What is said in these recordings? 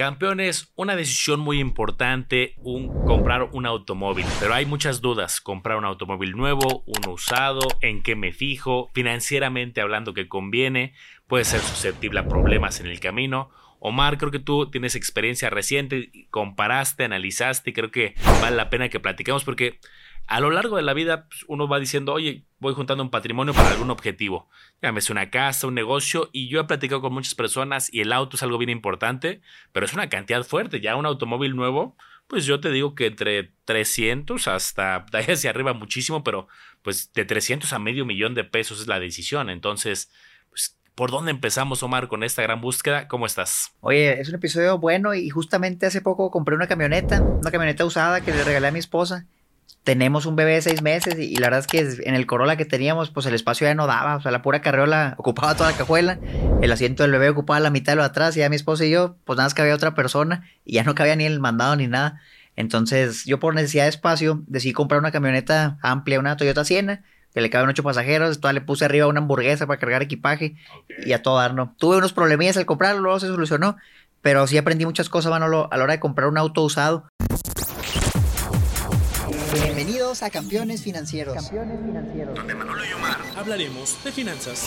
Campeones, una decisión muy importante, un, comprar un automóvil, pero hay muchas dudas, comprar un automóvil nuevo, uno usado, en qué me fijo, financieramente hablando que conviene, puede ser susceptible a problemas en el camino. Omar, creo que tú tienes experiencia reciente, comparaste, analizaste creo que vale la pena que platiquemos porque a lo largo de la vida pues, uno va diciendo, oye, voy juntando un patrimonio para algún objetivo. Llámese una casa, un negocio, y yo he platicado con muchas personas y el auto es algo bien importante, pero es una cantidad fuerte. Ya un automóvil nuevo, pues yo te digo que entre 300 hasta hacia arriba muchísimo, pero pues de 300 a medio millón de pesos es la decisión. Entonces, pues, ¿por dónde empezamos, Omar, con esta gran búsqueda? ¿Cómo estás? Oye, es un episodio bueno y justamente hace poco compré una camioneta, una camioneta usada que le regalé a mi esposa tenemos un bebé de seis meses y, la verdad es que en el Corolla que teníamos, pues el espacio ya no daba, o sea, la pura carriola ocupaba toda la cajuela, el asiento del bebé ocupaba la mitad de lo de atrás y ya mi esposa y yo, pues nada más que había otra persona y ya no cabía ni el mandado ni nada. Entonces yo por necesidad de espacio decidí comprar una camioneta amplia, una Toyota Siena, que le caben ocho pasajeros, toda le puse arriba una hamburguesa para cargar equipaje y a todo dar, ¿no? Tuve unos problemillas al comprarlo, luego se solucionó, pero sí aprendí muchas cosas, Manolo, a la hora de comprar un auto usado. Bienvenidos a Campeones Financieros. Campeones Financieros. Donde Manolo y Omar hablaremos de finanzas.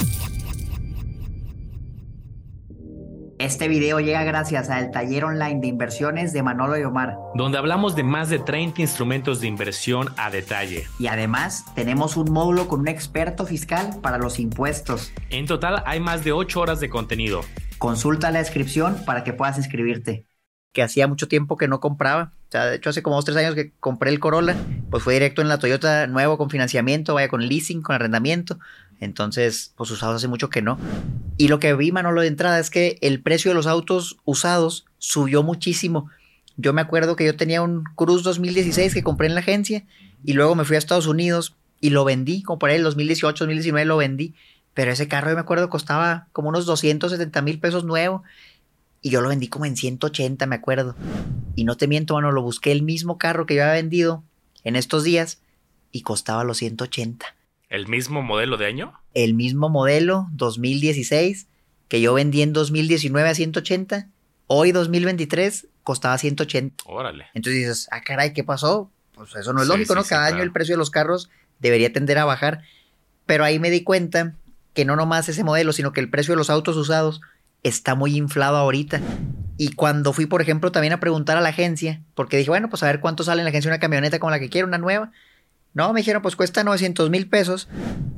Este video llega gracias al taller online de inversiones de Manolo y Omar. Donde hablamos de más de 30 instrumentos de inversión a detalle. Y además tenemos un módulo con un experto fiscal para los impuestos. En total hay más de 8 horas de contenido. Consulta la descripción para que puedas inscribirte. Que hacía mucho tiempo que no compraba sea, de hecho, hace como dos, tres años que compré el Corolla, pues fue directo en la Toyota nuevo con financiamiento, vaya con leasing, con arrendamiento. Entonces, pues usados hace mucho que no. Y lo que vi, Manolo, de entrada es que el precio de los autos usados subió muchísimo. Yo me acuerdo que yo tenía un Cruz 2016 que compré en la agencia y luego me fui a Estados Unidos y lo vendí, ahí el 2018, 2019 lo vendí. Pero ese carro, yo me acuerdo, costaba como unos 270 mil pesos nuevo y yo lo vendí como en 180, me acuerdo. Y no te miento, mano, lo busqué el mismo carro que yo había vendido en estos días y costaba los 180. ¿El mismo modelo de año? El mismo modelo, 2016, que yo vendí en 2019 a 180. Hoy, 2023, costaba 180. Órale. Entonces dices, ah, caray, ¿qué pasó? Pues eso no es lógico, ¿no? Cada año el precio de los carros debería tender a bajar. Pero ahí me di cuenta que no nomás ese modelo, sino que el precio de los autos usados está muy inflado ahorita. Y cuando fui, por ejemplo, también a preguntar a la agencia, porque dije, bueno, pues a ver cuánto sale en la agencia una camioneta como la que quiero, una nueva. No, me dijeron, pues cuesta 900 mil pesos,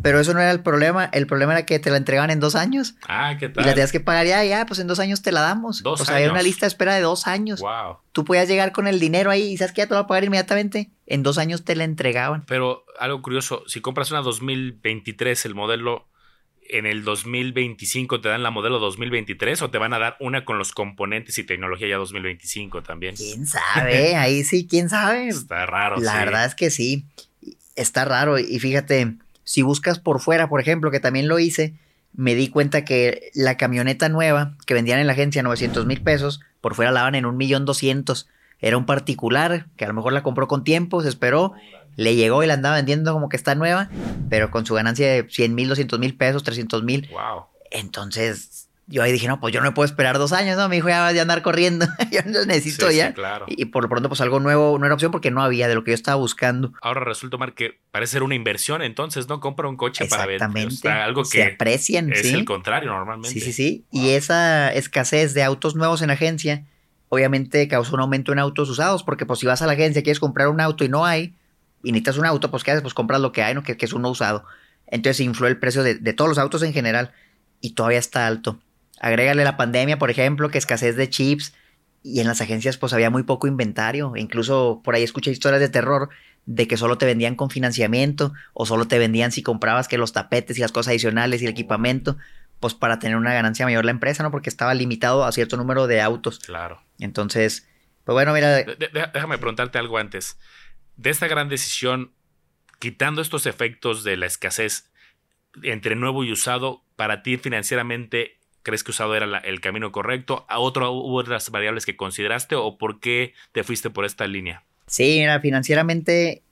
pero eso no era el problema. El problema era que te la entregaban en dos años. Ah, ¿qué tal? Y la tenías que pagar ya, ya, pues en dos años te la damos. Dos o sea, había una lista de espera de dos años. Wow. Tú podías llegar con el dinero ahí y sabes que ya te lo va a pagar inmediatamente. En dos años te la entregaban. Pero algo curioso, si compras una 2023, el modelo en el 2025 te dan la modelo 2023 o te van a dar una con los componentes y tecnología ya 2025 también. ¿Quién sabe? Ahí sí, ¿quién sabe? Está raro. La verdad es que sí, está raro. Y fíjate, si buscas por fuera, por ejemplo, que también lo hice, me di cuenta que la camioneta nueva que vendían en la agencia 900 mil pesos, por fuera la van en un millón doscientos. Era un particular que a lo mejor la compró con tiempo, se esperó le llegó y la andaba vendiendo como que está nueva, pero con su ganancia de 100 mil, 200 mil pesos, 300 mil. Wow. Entonces, yo ahí dije, no, pues yo no me puedo esperar dos años, ¿no? Mi hijo ya va a andar corriendo, yo necesito ya. Sí, claro. Y por lo pronto, pues algo nuevo no era opción porque no había de lo que yo estaba buscando. Ahora resulta, Mar, que parece ser una inversión, entonces, ¿no? Compra un coche para vender. Exactamente. algo que Se aprecian, es ¿sí? el contrario normalmente. Sí, sí, sí. Y esa escasez de autos nuevos en agencia, obviamente causó un aumento en autos usados, porque pues si vas a la agencia, quieres comprar un auto y no hay, y necesitas un auto, pues ¿qué haces? Pues compras lo que hay, ¿no? Que, que es uno usado. Entonces influyó el precio de, de, todos los autos en general y todavía está alto. Agrégale la pandemia, por ejemplo, que escasez de chips y en las agencias pues había muy poco inventario. Incluso por ahí escuché historias de terror de que solo te vendían con financiamiento o solo te vendían si comprabas que los tapetes y las cosas adicionales y el equipamiento, pues para tener una ganancia mayor la empresa, ¿no? Porque estaba limitado a cierto número de autos. Claro. Entonces, pues bueno, mira... De, déjame preguntarte algo antes de esta gran decisión, quitando estos efectos de la escasez entre nuevo y usado, para ti financieramente, ¿crees que usado era la, el camino correcto? ¿A otro hubo otras variables que consideraste o por qué te fuiste por esta línea? Sí, mira, financieramente,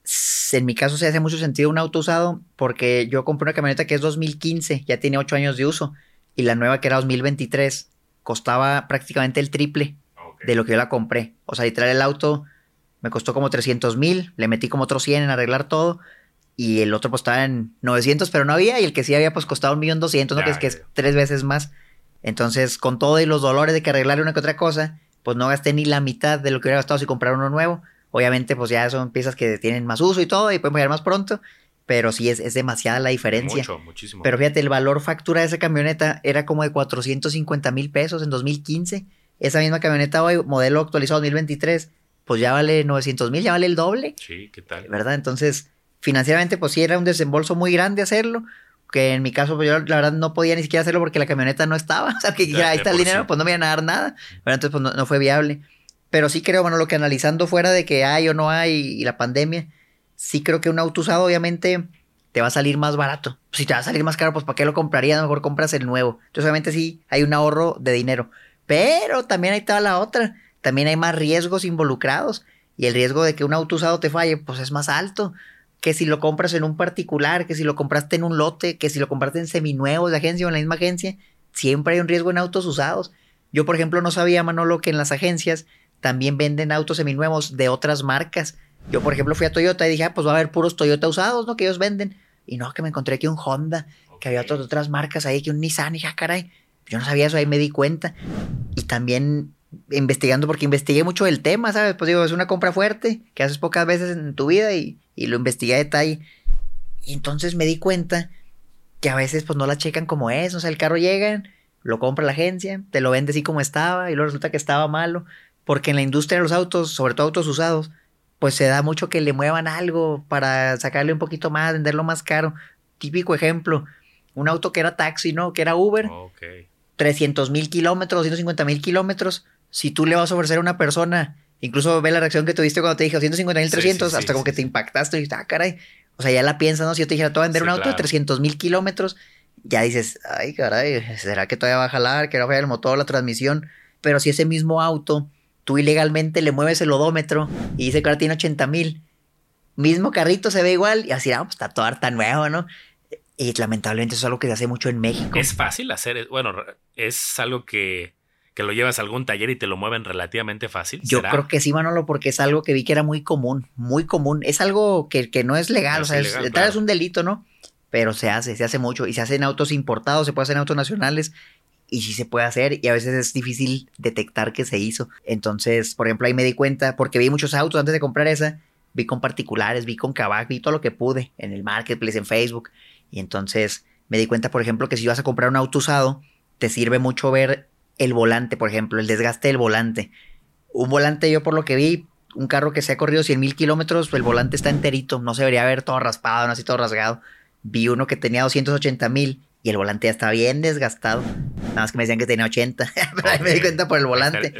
en mi caso se hace mucho sentido un auto usado porque yo compré una camioneta que es 2015, ya tiene 8 años de uso, y la nueva que era 2023 costaba prácticamente el triple. de lo que yo la compré. O sea, literal el auto me costó como 300 mil, le metí como otros 100 en arreglar todo y el otro pues estaba en 900, pero no había y el que sí había pues costado un millón doscientos, ¿no? que es que es tres veces más. Entonces, con todo y los dolores de que arreglarle una que otra cosa, pues no gasté ni la mitad de lo que hubiera gastado si comprar uno nuevo. Obviamente, pues ya son piezas que tienen más uso y todo y pueden pagar más pronto, pero sí es, es demasiada la diferencia. Mucho, muchísimo. Pero fíjate, el valor factura de esa camioneta era como de 450 mil pesos en 2015. Esa misma camioneta hoy, modelo actualizado 2023, pues ya vale 900 mil, ya vale el doble. Sí, ¿qué tal? ¿Verdad? Entonces, financieramente, pues sí era un desembolso muy grande hacerlo. Que en mi caso, pues yo la verdad no podía ni siquiera hacerlo porque la camioneta no estaba. O sea, que ya, ahí está el dinero, pues no me iban a dar nada. Pero entonces, pues no, fue viable. Pero sí creo, bueno, lo que analizando fuera de que hay o no hay y la pandemia, sí creo que un auto usado, obviamente, te va a salir más barato. Si te va a salir más caro, pues ¿para qué lo comprarías? A lo mejor compras el nuevo. Entonces, obviamente, sí hay un ahorro de dinero. Pero también hay toda la otra también hay más riesgos involucrados y el riesgo de que un auto usado te falle, pues es más alto que si lo compras en un particular, que si lo compraste en un lote, que si lo compraste en seminuevos de agencia o en la misma agencia, siempre hay un riesgo en autos usados. Yo, por ejemplo, no sabía, Manolo, que en las agencias también venden autos seminuevos de otras marcas. Yo, por ejemplo, fui a Toyota y dije, ah, pues va a haber puros Toyota usados, ¿no? Que ellos venden. Y no, que me encontré que un Honda, que había otras, otras marcas ahí, que un Nissan, y dije, ah, caray, yo no sabía eso, ahí me di cuenta. Y también investigando porque investigué mucho el tema, ¿sabes? Pues digo, es una compra fuerte que haces pocas veces en tu vida y, lo investigué a detalle. Y entonces me di cuenta que a veces pues no la checan como es, o sea, el carro llega, lo compra la agencia, te lo vende así como estaba y luego resulta que estaba malo, porque en la industria de los autos, sobre todo autos usados, pues se da mucho que le muevan algo para sacarle un poquito más, venderlo más caro. Típico ejemplo, un auto que era taxi, ¿no? Que era Uber. 300 mil kilómetros, 250 mil kilómetros si tú le vas a ofrecer a una persona, incluso ve la reacción que tuviste cuando te dije 250 mil 300, hasta como que te impactaste y dijiste, ah, caray. O sea, ya la piensas, ¿no? Si yo te dijera, te voy a vender un auto de 300 mil kilómetros, ya dices, ay, caray, ¿será que todavía va a jalar? ¿Que va a el motor, la transmisión? Pero si ese mismo auto, tú ilegalmente le mueves el odómetro y dice que ahora tiene 80 mil, mismo carrito se ve igual y así, ah, pues está todo harta nuevo, ¿no? Y lamentablemente eso es algo que se hace mucho en México. Es fácil hacer, bueno, es algo que que lo llevas a algún taller y te lo mueven relativamente fácil. Yo creo que sí, Manolo, porque es algo que vi que era muy común, muy común. Es algo que, que no es legal, o sea, es, es un delito, ¿no? Pero se hace, se hace mucho y se hace en autos importados, se puede hacer en autos nacionales y sí se puede hacer y a veces es difícil detectar que se hizo. Entonces, por ejemplo, ahí me di cuenta, porque vi muchos autos antes de comprar esa, vi con particulares, vi con Kavak, vi todo lo que pude en el marketplace, en Facebook. Y entonces me di cuenta, por ejemplo, que si vas a comprar un auto usado, te sirve mucho ver el volante, por ejemplo, el desgaste del volante. Un volante, yo por lo que vi, un carro que se ha corrido 100 mil kilómetros, el volante está enterito, no se debería ver todo raspado, no así todo rasgado. Vi uno que tenía 280 mil y el volante ya estaba bien desgastado. Nada más que me decían que tenía 80, pero ahí me di cuenta por el volante.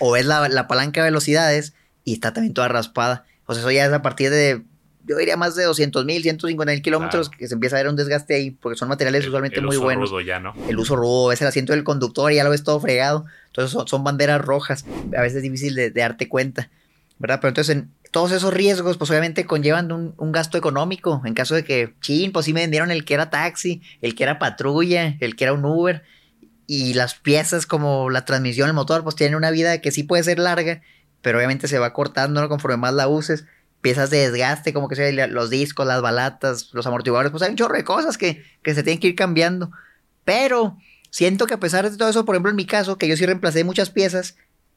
O, es la, la, palanca de velocidades y está también toda raspada. O sea, eso ya es a partir de yo diría más de 200 mil, 150 mil kilómetros, que se empieza a ver un desgaste ahí, porque son materiales usualmente muy buenos. El uso rudo ya, ¿no? El uso rudo, es el asiento del conductor y ya lo ves todo fregado. Entonces son, banderas rojas, a veces es difícil de, darte cuenta, ¿verdad? Pero entonces en todos esos riesgos, pues obviamente conllevan un, un, gasto económico. En caso de que, chin, pues sí me vendieron el que era taxi, el que era patrulla, el que era un Uber. Y las piezas como la transmisión, el motor, pues tienen una vida que sí puede ser larga, pero obviamente se va cortando conforme más la uses piezas de desgaste, como que sea los discos, las balatas, los amortiguadores, pues hay un chorro de cosas que, que se tienen que ir cambiando. Pero siento que a pesar de todo eso, por ejemplo, en mi caso, que yo sí reemplacé muchas piezas,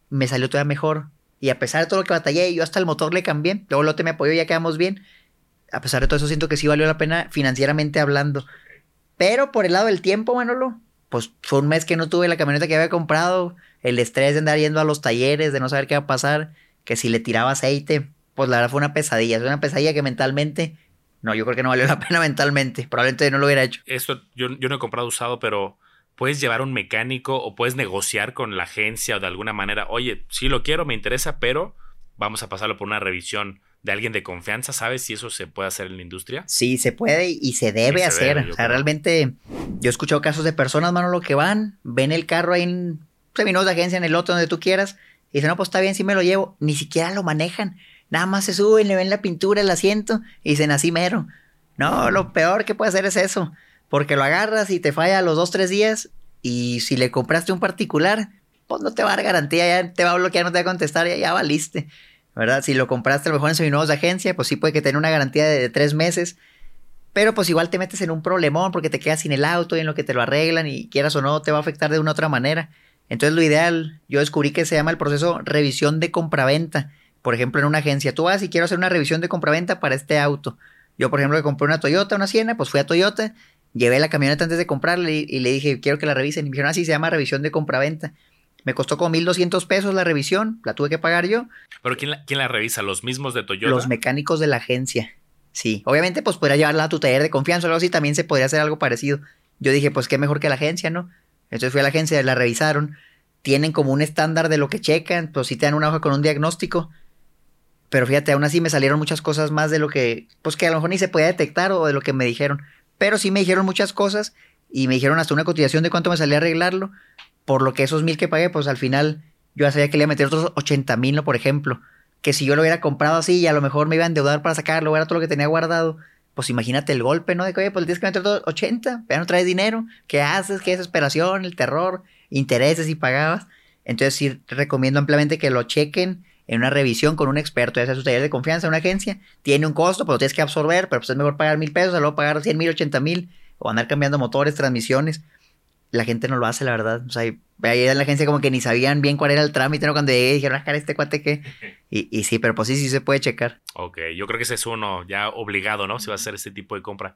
me salió todavía mejor. Y a pesar de todo lo que batallé, yo hasta el motor le cambié. Luego Lote me apoyó y ya quedamos bien. A pesar de todo eso, siento que sí valió la pena financieramente hablando. Pero por el lado del tiempo, Manolo, pues fue un mes que no tuve la camioneta que había comprado. El estrés de andar yendo a los talleres, de no saber qué va a pasar. Que si le tiraba aceite, pues la verdad fue una pesadilla. Es una pesadilla que mentalmente, no, yo creo que no valió la pena mentalmente. Probablemente no lo hubiera hecho. Esto yo, yo no he comprado usado, pero puedes llevar un mecánico o puedes negociar con la agencia o de alguna manera, oye, sí lo quiero, me interesa, pero vamos a pasarlo por una revisión de alguien de confianza. ¿Sabes si eso se puede hacer en la industria? Sí, se puede y se debe hacer. o sea, realmente yo he escuchado casos de personas, mano, lo que van, ven el carro ahí en seminos de agencia, en el otro donde tú quieras, y dicen, no, pues está bien, sí me lo llevo. Ni siquiera lo manejan. Nada más se suben, le ven la pintura, el asiento y dicen así mero. No, lo peor que puede hacer es eso. Porque lo agarras y te falla a los dos, tres días. Y si le compraste un particular, pues no te va a dar garantía, ya te va a bloquear, no te va a contestar, ya, ya valiste, ¿verdad? Si lo compraste a lo mejor en seminuevos de agencia, pues sí puede que tenga una garantía de, tres meses, pero pues igual te metes en un problemón porque te quedas sin el auto y en lo que te lo arreglan y quieras o no, te va a afectar de una u otra manera. Entonces lo ideal, yo descubrí que se llama el proceso revisión de compraventa. Por ejemplo, en una agencia, tú vas y quiero hacer una revisión de compraventa para este auto. Yo, por ejemplo, que compré una Toyota, una Siena, pues fui a Toyota, llevé la camioneta antes de comprarla y, le dije, quiero que la revisen. Y me dijeron, así ah, se llama revisión de compraventa. Me costó como 1200 pesos la revisión, la tuve que pagar yo. ¿Pero quién la, quién la revisa? ¿Los mismos de Toyota? Los mecánicos de la agencia. Sí, obviamente pues podría llevarla a tu taller de confianza o algo así, también se podría hacer algo parecido. Yo dije, pues qué mejor que la agencia, ¿no? Entonces fui a la agencia, la revisaron, tienen como un estándar de lo que checan, pues sí te dan una hoja con un diagnóstico, pero fíjate, aún así me salieron muchas cosas más de lo que, pues que a lo mejor ni se podía detectar o de lo que me dijeron, pero sí me dijeron muchas cosas y me dijeron hasta una cotización de cuánto me salía arreglarlo, por lo que esos mil que pagué, pues al final yo ya sabía que le iba a meter otros 80 mil, ¿no? Por ejemplo, que si yo lo hubiera comprado así y a lo mejor me iba a endeudar para sacarlo, era todo lo que tenía guardado, pues imagínate el golpe, ¿no? De que, oye, pues tienes que meter todo 80, ya no traes dinero, ¿qué haces? ¿Qué desesperación? El terror, intereses y pagabas. Entonces sí recomiendo ampliamente que lo chequen en una revisión con un experto, ya sea su taller de confianza, una agencia, tiene un costo, pero tienes que absorber, pero pues es mejor pagar mil pesos, luego pagar cien mil, ochenta mil, o andar cambiando motores, transmisiones la gente no lo hace, la verdad. O sea, ahí en la agencia como que ni sabían bien cuál era el trámite, ¿no? Cuando llegué dijeron, ah, este cuate qué. Y, y, sí, pero pues sí, sí se puede checar. Ok, yo creo que ese es uno ya obligado, ¿no? Si va a hacer este tipo de compra.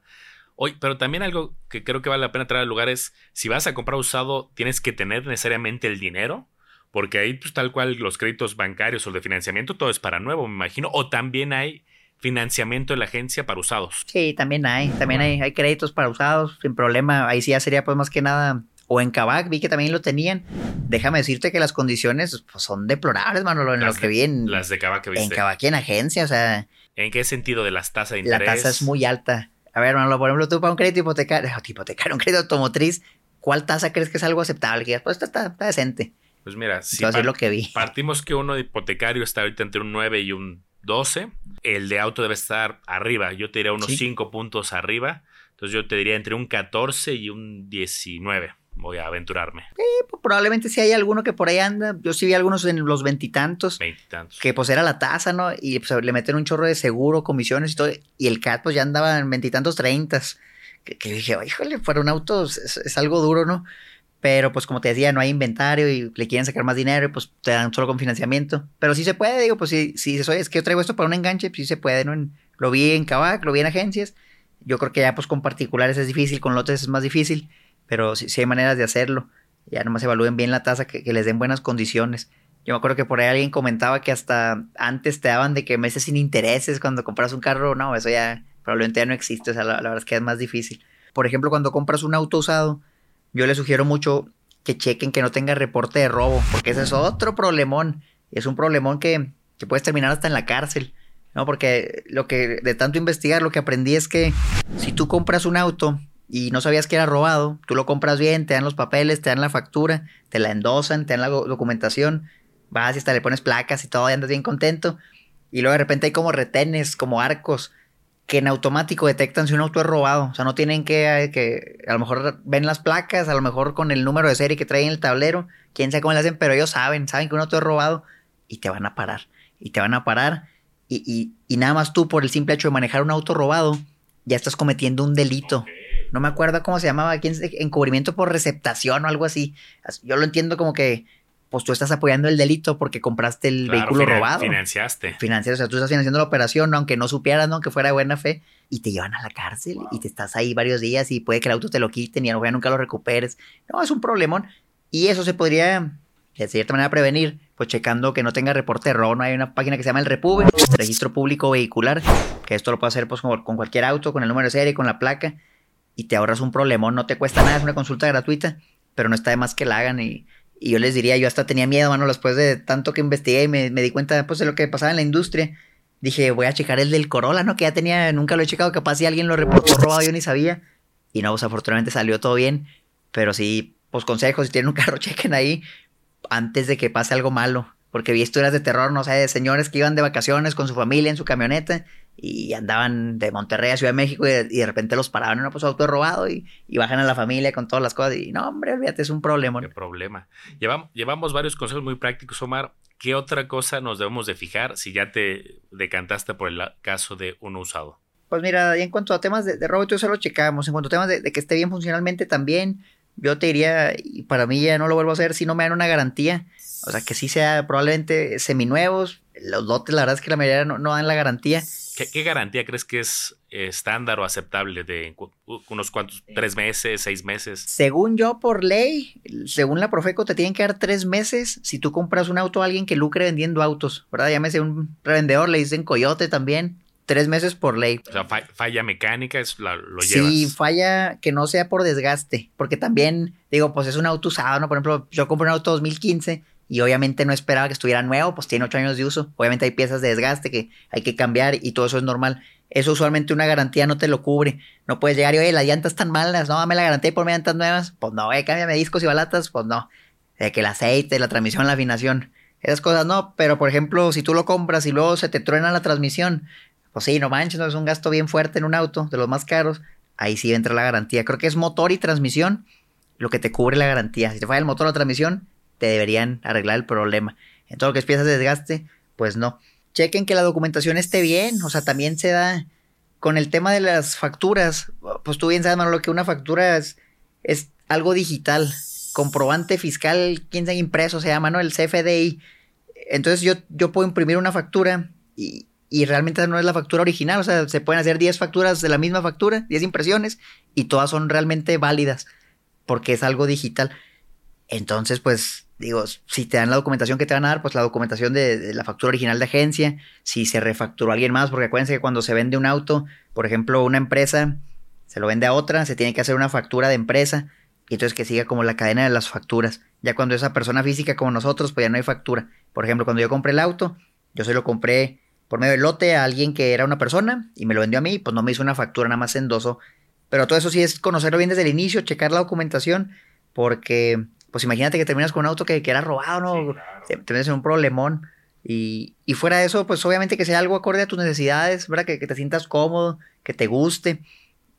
Hoy, pero también algo que creo que vale la pena traer al lugar es, si vas a comprar usado, tienes que tener necesariamente el dinero, porque ahí pues tal cual los créditos bancarios o de financiamiento, todo es para nuevo, me imagino, o también hay financiamiento de la agencia para usados. Sí, también hay, también hay, hay créditos para usados, sin problema. Ahí sí ya sería pues más que nada o en Kavak vi que también lo tenían. Déjame decirte que las condiciones pues, son deplorables, Manolo, en lo que vi en... Las de Kavak que viste. En Kavak y en agencia, o sea... ¿En qué sentido de las tasas de interés? La tasa es muy alta. A ver, Manolo, por ejemplo, tú para un crédito hipotecario, hipotecario, un crédito automotriz, ¿cuál tasa crees que es algo aceptable? Que pues está, está, decente. Pues mira, si lo que vi. partimos que uno de hipotecario está ahorita entre un 9 y un 12, el de auto debe estar arriba. Yo te diría unos 5 puntos arriba. Entonces yo te diría entre un 14 y un 19 voy a aventurarme. Sí, pues probablemente sí hay alguno que por ahí anda. Yo sí vi algunos en los veintitantos. Veintitantos. Que pues era la tasa, ¿no? Y pues le meten un chorro de seguro, comisiones y todo. Y el CAT pues ya andaba en veintitantos, treintas. Que, dije, híjole, para un auto es, algo duro, ¿no? Pero pues como te decía, no hay inventario y le quieren sacar más dinero y pues te dan solo con financiamiento. Pero sí se puede, digo, pues si, si es que yo traigo esto para un enganche, pues sí se puede, ¿no? lo vi en Kavak, lo vi en agencias. Yo creo que ya pues con particulares es difícil, con lotes es más difícil pero sí, hay maneras de hacerlo. Ya nomás evalúen bien la tasa, que, les den buenas condiciones. Yo me acuerdo que por ahí alguien comentaba que hasta antes te daban de que meses sin intereses cuando compras un carro. No, eso ya probablemente ya no existe. O sea, la, verdad es que es más difícil. Por ejemplo, cuando compras un auto usado, yo les sugiero mucho que chequen que no tenga reporte de robo, porque ese es otro problemón. Es un problemón que, que puedes terminar hasta en la cárcel. ¿no? Porque lo que de tanto investigar, lo que aprendí es que si tú compras un auto y no sabías que era robado, tú lo compras bien, te dan los papeles, te dan la factura, te la endosan, te dan la documentación, vas y hasta le pones placas y todo, y andas bien contento. Y luego de repente hay como retenes, como arcos, que en automático detectan si un auto es robado. O sea, no tienen que, que a lo mejor ven las placas, a lo mejor con el número de serie que traen en el tablero, quién sabe cómo le hacen, pero ellos saben, saben que un auto es robado y te van a parar. Y te van a parar. Y, y, y nada más tú, por el simple hecho de manejar un auto robado, ya estás cometiendo un delito no me acuerdo cómo se llamaba, aquí encubrimiento por receptación o algo así. Yo lo entiendo como que, pues tú estás apoyando el delito porque compraste el vehículo robado. Financiaste. Financiaste, o sea, tú estás financiando la operación, aunque no supieras, ¿no? Que fuera de buena fe, y te llevan a la cárcel y te estás ahí varios días y puede que el auto te lo quiten y ya nunca lo recuperes. No, es un problemón. Y eso se podría, de cierta manera, prevenir, pues checando que no tenga reporte de robo. No hay una página que se llama el Repube, Registro Público Vehicular, que esto lo puede hacer pues con, con cualquier auto, con el número de serie, con la placa y te ahorras un problemón, no te cuesta nada, es una consulta gratuita, pero no está de más que la hagan y, yo les diría, yo hasta tenía miedo, mano, después de tanto que investigué y me, di cuenta pues, de lo que pasaba en la industria. Dije, voy a checar el del Corolla, ¿no? Que ya tenía, nunca lo he checado, capaz si alguien lo reportó robado, yo ni sabía. Y no, pues afortunadamente salió todo bien. Pero sí, pues consejos, si tienen un carro, chequen ahí antes de que pase algo malo. porque vi historias de terror, no sé, de señores que iban de vacaciones con su familia en su camioneta y andaban de Monterrey a Ciudad de México y de, repente los paraban, no, pues auto robado y, bajan a la familia con todas las cosas y no, hombre, olvídate, es un problema. Qué problema. Llevamos, llevamos varios consejos muy prácticos, Omar. ¿Qué otra cosa nos debemos de fijar si ya te decantaste por el caso de un usado? Pues mira, en cuanto a temas de, de robo, eso lo checamos. En cuanto a temas de, de, que esté bien funcionalmente también, yo te diría, y para mí ya no lo vuelvo a hacer si no me dan una garantía. O sea, que sí sea probablemente seminuevos. Los lotes, la verdad es que la mayoría no, no dan la garantía. ¿Qué, garantía crees que es estándar o aceptable de unos cuantos, tres meses, seis meses? Según yo, por ley, según la Profeco, te tienen que dar tres meses si tú compras un auto a alguien que lucre vendiendo autos, ¿verdad? Llámese un revendedor, le dicen coyote también. Tres meses por ley. O sea, falla mecánica, es lo llevas. Sí, falla que no sea por desgaste, porque también, digo, pues es un auto usado, ¿no? Por ejemplo, yo compré un auto 2015 y obviamente no esperaba que estuviera nuevo, pues tiene ocho años de uso. Obviamente hay piezas de desgaste que hay que cambiar y todo eso es normal. Eso usualmente una garantía no te lo cubre. No puedes llegar y, oye, las llantas están malas, no, dame la garantía por mis llantas nuevas. Pues no, eh, cámbiame discos y balatas, pues no. De que el aceite, la transmisión, la afinación, esas cosas no. Pero por ejemplo, si tú lo compras y luego se te truena la transmisión, pues sí, no manches, es un gasto bien fuerte en un auto, de los más caros. Ahí sí entra la garantía. Creo que es motor y transmisión lo que te cubre la garantía. Si te falla el motor o la transmisión, te deberían arreglar el problema. En todo lo que es piezas de desgaste, pues no. Chequen que la documentación esté bien, o sea, también se da con el tema de las facturas. Pues tú bien sabes, lo que una factura es, es algo digital, comprobante fiscal, quién sabe impreso, se llama, ¿no? El CFDI. Entonces yo, yo puedo imprimir una factura y, y realmente no es la factura original, o sea, se pueden hacer 10 facturas de la misma factura, 10 impresiones, y todas son realmente válidas, porque es algo digital. Entonces, pues digo, si te dan la documentación que te van a dar, pues la documentación de, la factura original de agencia, si se refacturó alguien más, porque acuérdense que cuando se vende un auto, por ejemplo, una empresa se lo vende a otra, se tiene que hacer una factura de empresa, y entonces que siga como la cadena de las facturas. Ya cuando esa persona física como nosotros, pues ya no hay factura. Por ejemplo, cuando yo compré el auto, yo se lo compré por medio del lote a alguien que era una persona y me lo vendió a mí, pues no me hizo una factura, nada más endoso. Pero todo eso sí es conocerlo bien desde el inicio, checar la documentación, porque pues imagínate que terminas con un auto que, que era robado, ¿no? te, metes en un problemón. Y, y, fuera de eso, pues obviamente que sea algo acorde a tus necesidades, ¿verdad? Que, que, te sientas cómodo, que te guste,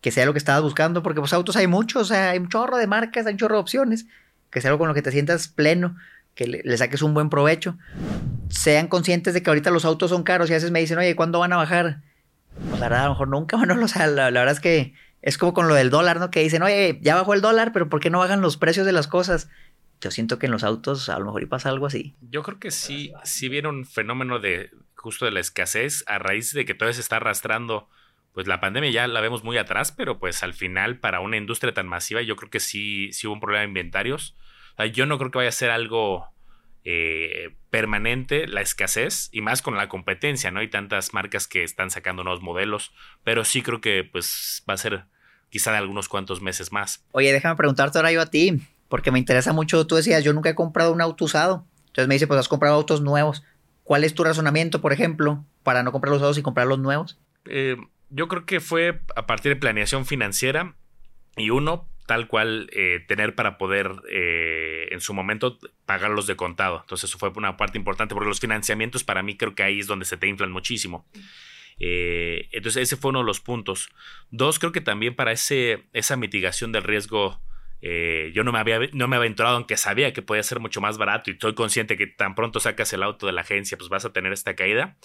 que sea lo que estabas buscando, porque pues autos hay muchos, o sea, hay un chorro de marcas, hay un chorro de opciones, que sea algo con lo que te sientas pleno, que le, saques un buen provecho. Sean conscientes de que ahorita los autos son caros y a veces me dicen, oye, ¿cuándo van a bajar? Pues la verdad, a lo mejor nunca, bueno, o sea, la verdad es que es como con lo del dólar, ¿no? Que dicen, oye, ya bajó el dólar, pero ¿por qué no bajan los precios de las cosas? Yo siento que en los autos a lo mejor y pasa algo así. Yo creo que sí, sí viene un fenómeno de justo de la escasez a raíz de que todavía se está arrastrando. Pues la pandemia ya la vemos muy atrás, pero pues al final para una industria tan masiva yo creo que sí, sí hubo un problema de inventarios. yo no creo que vaya a ser algo eh, permanente la escasez y más con la competencia, ¿no? Hay tantas marcas que están sacando nuevos modelos, pero sí creo que pues va a ser quizá de algunos cuantos meses más. Oye, déjame preguntarte ahora yo a ti, porque me interesa mucho, tú decías, yo nunca he comprado un auto usado, entonces me dice, pues has comprado autos nuevos, ¿cuál es tu razonamiento, por ejemplo, para no comprar los usados y comprar los nuevos? Eh, yo creo que fue a partir de planeación financiera y uno, tal cual eh, tener para poder eh, en su momento pagarlos de contado. Entonces eso fue una parte importante porque los financiamientos para mí creo que ahí es donde se te inflan muchísimo. Eh, entonces ese fue uno de los puntos. Dos, creo que también para ese, esa mitigación del riesgo yo no me había no me aventurado aunque sabía que podía ser mucho más barato y estoy consciente que tan pronto sacas el auto de la agencia pues vas a tener esta caída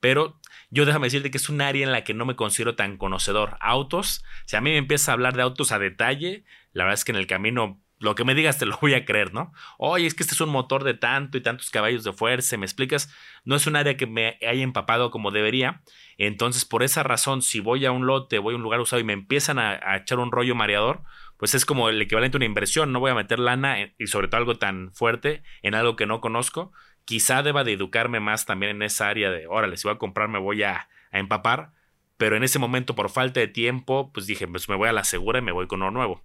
pero yo déjame decirte que es un área en la que no me considero tan conocedor. Autos, si a mí me empieza a hablar de autos a detalle, la verdad es que en el camino lo que me digas te lo voy a creer, ¿no? Oye, es que este es un motor de tanto y tantos caballos de fuerza, ¿me explicas? No es un área que me haya empapado como debería. Entonces, por esa razón, si voy a un lote, voy a un lugar usado y me empiezan a, a echar un rollo mareador, pues es como el equivalente a una inversión. No voy a meter lana y sobre todo algo tan fuerte en algo que no conozco Quizá deba de educarme más también en esa área de, órale, si voy a comprar me voy a, empapar, pero en ese momento por falta de tiempo, pues dije, pues me voy a la segura y me voy con uno nuevo.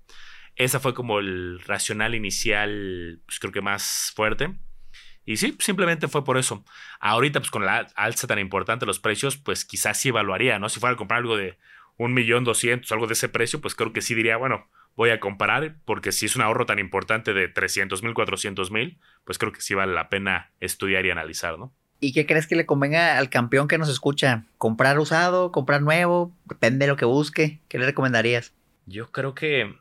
Esa fue como el racional inicial, pues creo que más fuerte. Y sí, simplemente fue por eso. Ahorita, pues con la alza tan importante de los precios, pues quizás sí evaluaría, ¿no? Si fuera a comprar algo de un millón doscientos, algo de ese precio, pues creo que sí diría, bueno, voy a comparar, porque si es un ahorro tan importante de 300 mil, 400 mil, pues creo que sí vale la pena estudiar y analizar, ¿no? ¿Y qué crees que le convenga al campeón que nos escucha? ¿Comprar usado, comprar nuevo? Depende de lo que busque. ¿Qué le recomendarías? Yo creo que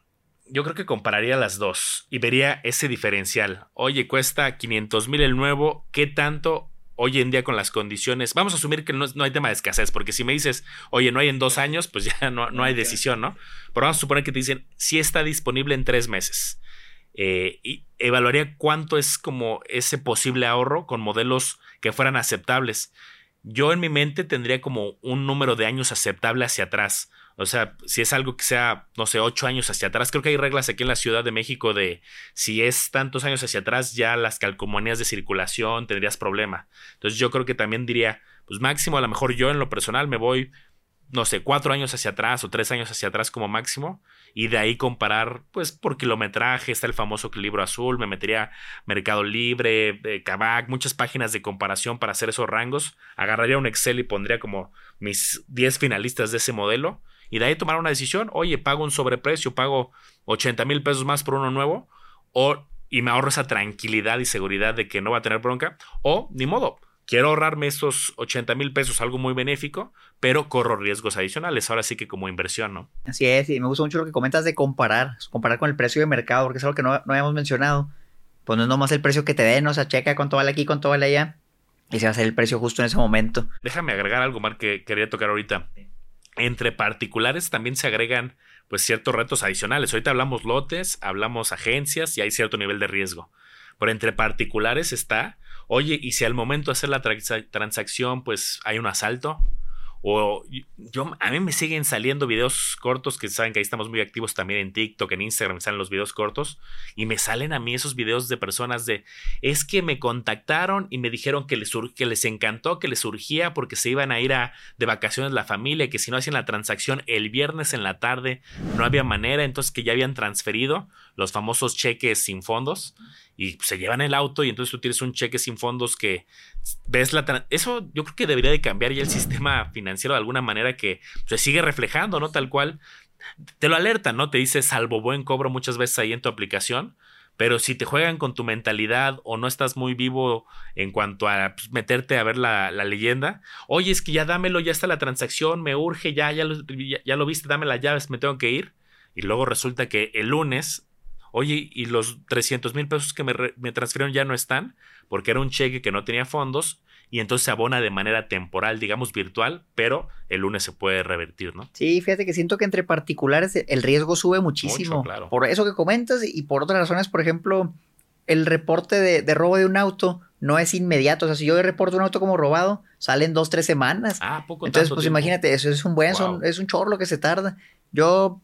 yo creo que compararía las dos y vería ese diferencial. Oye, cuesta 500 mil el nuevo, ¿qué tanto hoy en día con las condiciones, vamos a asumir que no, hay tema de escasez, porque si me dices, oye, no hay en dos años, pues ya no, no hay decisión, ¿no? Pero vamos a suponer que te dicen, si está disponible en tres meses. Eh, y evaluaría cuánto es como ese posible ahorro con modelos que fueran aceptables. Yo en mi mente tendría como un número de años aceptable hacia atrás. O sea, si es algo que sea, no sé, ocho años hacia atrás, creo que hay reglas aquí en la Ciudad de México de si es tantos años hacia atrás, ya las calcomanías de circulación tendrías problema. Entonces yo creo que también diría, pues máximo, a lo mejor yo en lo personal me voy, no sé, cuatro años hacia atrás o tres años hacia atrás como máximo, y de ahí comparar, pues por kilometraje, está el famoso libro azul, me metería Mercado Libre, eh, muchas páginas de comparación para hacer esos rangos, agarraría un Excel y pondría como mis 10 finalistas de ese modelo y de ahí tomar una decisión, oye, pago un sobreprecio, pago 80 mil pesos más por uno nuevo, o, y me ahorro esa tranquilidad y seguridad de que no va a tener bronca, o ni modo, quiero ahorrarme esos 80 mil pesos, algo muy benéfico, pero corro riesgos adicionales, ahora sí que como inversión, ¿no? Así es, y me gusta mucho lo que comentas de comparar, comparar con el precio de mercado, porque es algo que no, no habíamos mencionado. Pues no es nomás el precio que te den, o sea, checa cuánto vale aquí, cuánto vale allá, y se va a hacer el precio justo en ese momento. Déjame agregar algo más que quería tocar ahorita entre particulares también se agregan pues ciertos retos adicionales. Ahorita hablamos lotes, hablamos agencias y hay cierto nivel de riesgo. Pero entre particulares está, oye, y si al momento de hacer la transacción pues hay un asalto, o yo, a mí me siguen saliendo videos cortos que saben que ahí estamos muy activos también en TikTok, en Instagram, me salen los videos cortos y me salen a mí esos videos de personas de, es que me contactaron y me dijeron que les, que les encantó, que les surgía porque se iban a ir a, de vacaciones la familia, que si no hacían la transacción el viernes en la tarde no había manera, entonces que ya habían transferido los famosos cheques sin fondos y se llevan el auto y entonces tú tienes un cheque sin fondos que ves la... Eso yo creo que debería de cambiar ya el sistema financiero de alguna manera que se sigue reflejando, ¿no? Tal cual. Te lo alertan, ¿no? Te dice salvo buen cobro muchas veces ahí en tu aplicación. Pero si te juegan con tu mentalidad o no estás muy vivo en cuanto a pues, meterte a ver la, leyenda, oye, es que ya dámelo, ya está la transacción, me urge, ya, ya, lo, ya lo viste, dame las llaves, me tengo que ir. Y luego resulta que el lunes Oye, y los 300 mil pesos que me, me, transfirieron ya no están, porque era un cheque que no tenía fondos, y entonces se abona de manera temporal, digamos virtual, pero el lunes se puede revertir, ¿no? Sí, fíjate que siento que entre particulares el riesgo sube muchísimo. claro. Por eso que comentas y por otras razones, por ejemplo, el reporte de, robo de un auto no es inmediato. O sea, si yo reporto un auto como robado, salen dos, tres semanas. Ah, poco Entonces, pues imagínate, eso es un buen, es un chorro que se tarda. Yo,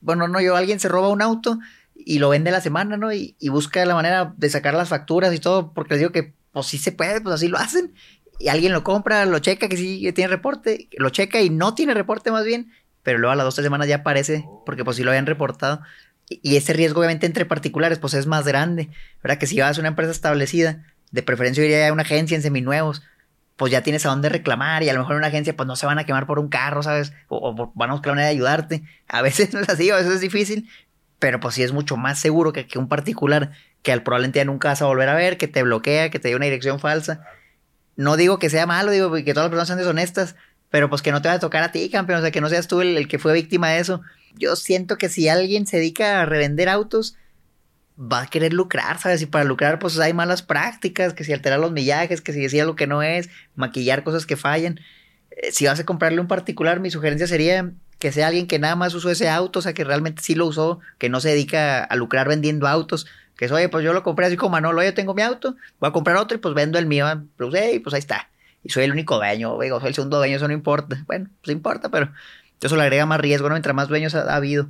bueno, no, yo, alguien se roba un auto y lo vende la semana, ¿no? Y, busca la manera de sacar las facturas y todo, porque les digo que, pues sí se puede, pues así lo hacen. Y alguien lo compra, lo checa, que sí tiene reporte, lo checa y no tiene reporte más bien, pero luego a las dos, tres semanas ya aparece, porque pues sí lo habían reportado. Y, ese riesgo, obviamente, entre particulares, pues es más grande, ¿verdad? Que si vas a una empresa establecida, de preferencia iría a una agencia en seminuevos, pues ya tienes a dónde reclamar y a lo mejor en una agencia pues no se van a quemar por un carro, ¿sabes? O, o van a buscar una manera de ayudarte. A veces no es así, a veces es difícil, pero pues sí es mucho más seguro que, un particular que al probablemente ya nunca vas a volver a ver, que te bloquea, que te dé una dirección falsa. No digo que sea malo, digo que todas las personas sean deshonestas, pero pues que no te va a tocar a ti, campeón, o sea, que no seas tú el, que fue víctima de eso. Yo siento que si alguien se dedica a revender autos, va a querer lucrar, ¿sabes? Y para lucrar, pues hay malas prácticas, que si alterar los millajes, que si decía lo que no es, maquillar cosas que fallan. Eh, si vas a comprarle un particular, mi sugerencia sería que sea alguien que nada más usó ese auto, o sea, que realmente sí lo usó, que no se dedica a lucrar vendiendo autos, que es, oye, pues yo lo compré así como Manolo, yo tengo mi auto, voy a comprar otro y pues vendo el mío, lo usé y pues ahí está. Y soy el único dueño, digo, soy el segundo dueño, eso no importa. Bueno, pues importa, pero eso le agrega más riesgo, ¿no? Mientras más dueños ha, habido.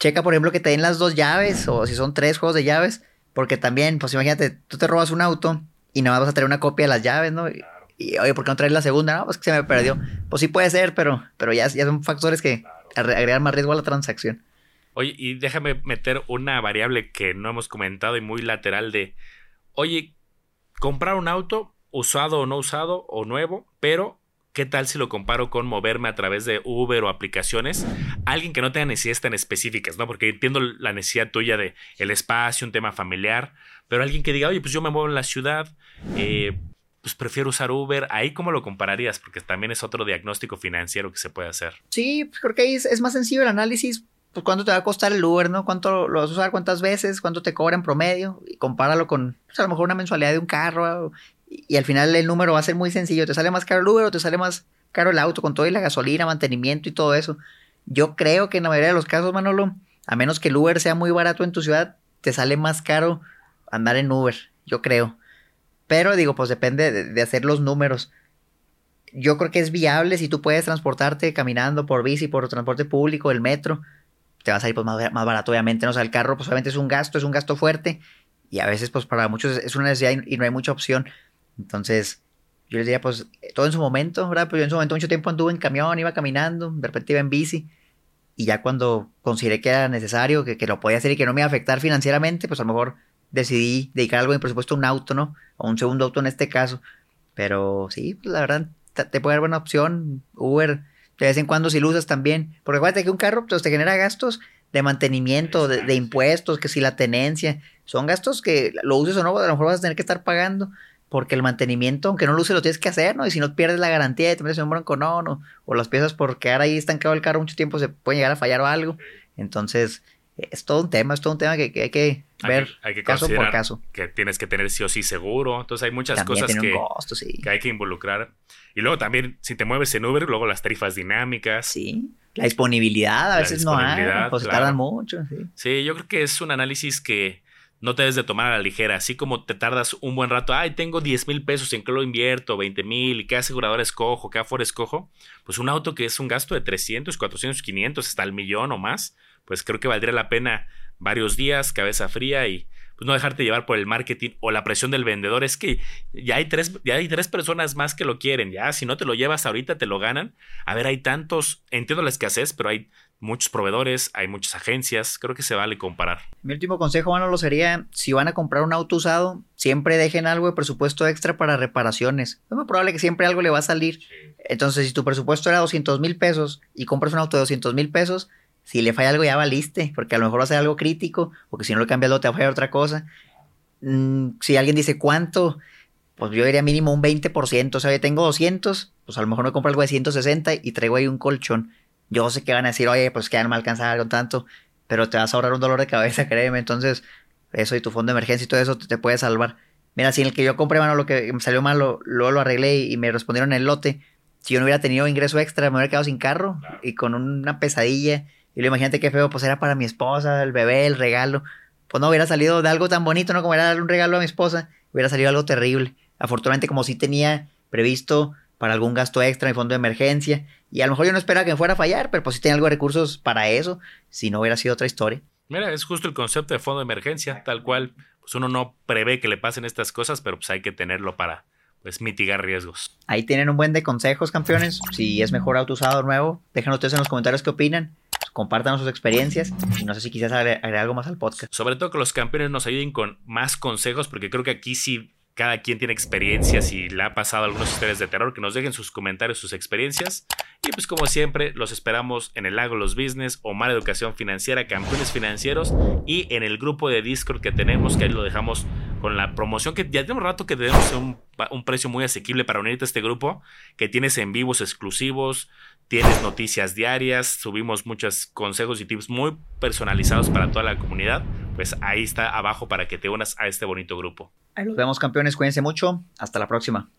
Checa, por ejemplo, que te den las dos llaves, o si son tres juegos de llaves, porque también, pues imagínate, tú te robas un auto y nada más vas a tener una copia de las llaves, ¿no? Y oye, ¿por qué no traes la segunda? No, pues que se me perdió. Pues sí puede ser, pero, pero ya, ya son factores que agregar más riesgo a la transacción. Oye, y déjame meter una variable que no hemos comentado y muy lateral de, oye, comprar un auto usado o no usado o nuevo, pero ¿Qué tal si lo comparo con moverme a través de Uber o aplicaciones? Alguien que no tenga necesidades tan específicas, ¿no? Porque entiendo la necesidad tuya de el espacio, un tema familiar, pero alguien que diga, oye, pues yo me muevo en la ciudad, eh, pues prefiero usar Uber. Ahí cómo lo compararías, porque también es otro diagnóstico financiero que se puede hacer. Sí, pues creo que ahí es, más sencillo el análisis. Pues cuánto te va a costar el Uber, ¿no? ¿Cuánto lo vas a usar? ¿Cuántas veces? ¿Cuánto te cobra en promedio? Y compáralo con, pues a lo mejor una mensualidad de un carro y al final el número va a ser muy sencillo. ¿Te sale más caro el Uber o te sale más caro el auto con todo y la gasolina, mantenimiento y todo eso? Yo creo que en la mayoría de los casos, Manolo, a menos que el Uber sea muy barato en tu ciudad, te sale más caro andar en Uber, yo creo. Pero digo, pues depende de, hacer los números. Yo creo que es viable si tú puedes transportarte caminando por bici, por transporte público, el metro. Te vas a ir pues, más, más barato, obviamente. ¿no? O sea, el carro, pues obviamente es un gasto, es un gasto fuerte. Y a veces, pues para muchos es una necesidad y no hay mucha opción. Entonces, yo les diría, pues, todo en su momento, ¿verdad? Pues yo en su momento mucho tiempo anduve en camión, iba caminando, de repente iba en bici. Y ya cuando consideré que era necesario, que, que lo podía hacer y que no me iba a afectar financieramente, pues a lo mejor decidí dedicar algo de mi presupuesto a un auto, ¿no? O un segundo auto en este caso. Pero sí, pues la verdad, te, puede dar buena opción. Uber, de vez en cuando si lo usas también. Porque acuérdate que un carro pues, te genera gastos de mantenimiento, de, de, impuestos, que si la tenencia. Son gastos que lo uses o no, a lo mejor vas a tener que estar pagando porque el mantenimiento, aunque no lo uses, lo tienes que hacer, ¿no? Y si no pierdes la garantía de te metes en un bronco, no, no. O las piezas por quedar ahí estancado el carro mucho tiempo se puede llegar a fallar o algo. Entonces, es todo un tema, es todo un tema que, hay que ver hay que, caso por caso. Que tienes que tener sí o sí seguro. Entonces hay muchas cosas que, que hay que involucrar. Y luego también, si te mueves en Uber, luego las tarifas dinámicas. Sí. La disponibilidad, a veces no hay, pues tardan mucho. Sí. sí, yo creo que es un análisis que no te debes de tomar a la ligera. Así como te tardas un buen rato, ay, tengo 10 mil pesos, ¿en qué lo invierto? 20 mil, ¿y qué asegurador escojo? ¿Qué Afore escojo? Pues un auto que es un gasto de 300, 400, 500, hasta el millón o más, pues creo que valdría la pena varios días, cabeza fría y pues no dejarte llevar por el marketing o la presión del vendedor. Es que ya hay tres, ya hay tres personas más que lo quieren, ya si no te lo llevas ahorita te lo ganan. A ver, hay tantos, entiendo la escasez, pero hay muchos proveedores, hay muchas agencias, creo que se vale comparar. Mi último consejo, bueno, lo sería, si van a comprar un auto usado, siempre dejen algo de presupuesto extra para reparaciones. Es muy probable que siempre algo le va a salir. Entonces, si tu presupuesto era 200 mil pesos y compras un auto de 200 mil pesos, si le falla algo ya valiste, porque a lo mejor va a ser algo crítico, porque si no lo cambias lo te va a fallar otra cosa. Mm, si alguien dice cuánto, pues yo diría mínimo un 20%, o sea, yo tengo 200, pues a lo mejor me compro algo de 160 y traigo ahí un colchón yo sé que van a decir, oye, pues que ya no me alcanza con tanto, pero te vas a ahorrar un dolor de cabeza, créeme. Entonces, eso y tu fondo de emergencia y todo eso te, puede salvar. Mira, si en el que yo compré, mano, lo que me salió mal, luego lo, arreglé y, me respondieron el lote. Si yo no hubiera tenido ingreso extra, me hubiera quedado sin carro y con una pesadilla. Y lo imagínate qué feo, pues era para mi esposa, el bebé, el regalo. Pues no hubiera salido de algo tan bonito, ¿no? Como era darle un regalo a mi esposa, hubiera salido algo terrible. Afortunadamente, como sí tenía previsto para algún gasto extra en fondo de emergencia. Y a lo mejor yo no esperaba que me fuera a fallar, pero pues sí tenía algo de recursos para eso, si no hubiera sido otra historia. Mira, es justo el concepto de fondo de emergencia, tal cual. Pues uno no prevé que le pasen estas cosas, pero pues hay que tenerlo para pues mitigar riesgos. Ahí tienen un buen de consejos, campeones. Si es mejor auto usado nuevo, déjenos ustedes en los comentarios qué opinan. Compartan sus experiencias y no sé si quizás agregar algo más al podcast. Sobre todo que los campeones nos ayuden con más consejos, porque creo que aquí sí cada quien tiene experiencias y le ha pasado algunas historias de terror, que nos dejen sus comentarios, sus experiencias. Y pues como siempre, los esperamos en el Lago Los Business, o Mar Educación Financiera, Campeones Financieros y en el grupo de Discord que tenemos, que ahí lo dejamos con la promoción, que ya tenemos rato que tenemos un, un precio muy asequible para unirte a este grupo, que tienes en vivos exclusivos, tienes noticias diarias, subimos muchos consejos y tips muy personalizados para toda la comunidad. Pues ahí está abajo para que te unas a este bonito grupo. Ahí nos vemos campeones, cuídense mucho, hasta la próxima.